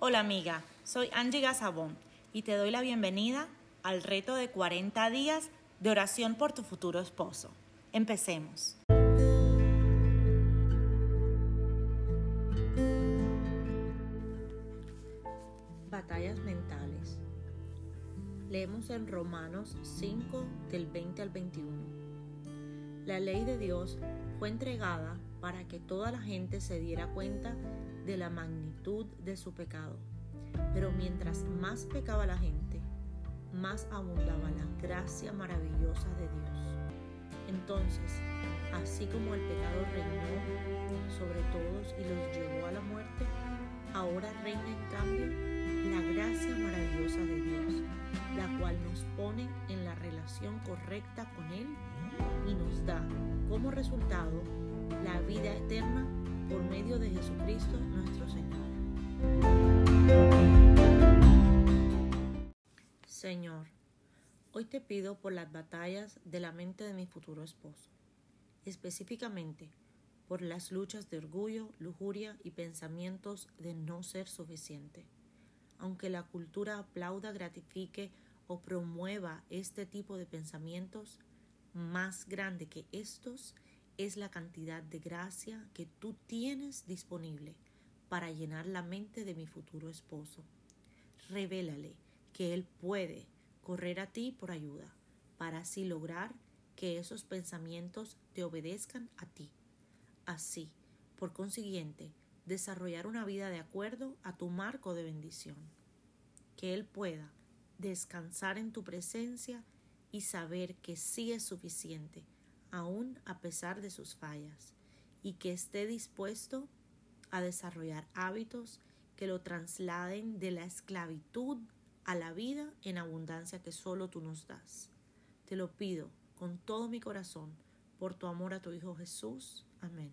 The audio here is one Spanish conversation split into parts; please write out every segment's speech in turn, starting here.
Hola amiga, soy Angie Gazabón y te doy la bienvenida al reto de 40 días de oración por tu futuro esposo. Empecemos. Batallas mentales. Leemos en Romanos 5 del 20 al 21. La ley de Dios fue entregada para que toda la gente se diera cuenta de la magnitud de su pecado. Pero mientras más pecaba la gente, más abundaba la gracia maravillosa de Dios. Entonces, así como el pecado reinó sobre todos y los llevó a la muerte, ahora reina en cambio la gracia maravillosa de Dios, la cual nos pone en la relación correcta con Él y nos da como resultado la vida eterna por medio de Jesucristo nuestro Señor. Señor, hoy te pido por las batallas de la mente de mi futuro esposo, específicamente por las luchas de orgullo, lujuria y pensamientos de no ser suficiente. Aunque la cultura aplauda, gratifique o promueva este tipo de pensamientos, más grande que estos es la cantidad de gracia que tú tienes disponible para llenar la mente de mi futuro esposo. Revélale que Él puede correr a ti por ayuda, para así lograr que esos pensamientos te obedezcan a ti. Así, por consiguiente, desarrollar una vida de acuerdo a tu marco de bendición. Que Él pueda descansar en tu presencia y saber que sí es suficiente aún a pesar de sus fallas, y que esté dispuesto a desarrollar hábitos que lo trasladen de la esclavitud a la vida en abundancia que solo tú nos das. Te lo pido con todo mi corazón por tu amor a tu Hijo Jesús. Amén.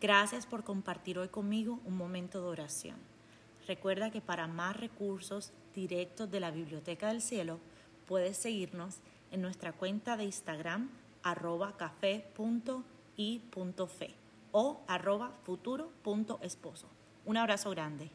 Gracias por compartir hoy conmigo un momento de oración. Recuerda que para más recursos directos de la Biblioteca del Cielo, puedes seguirnos en nuestra cuenta de Instagram arroba café.i.fe o arroba futuro.esposo. Un abrazo grande.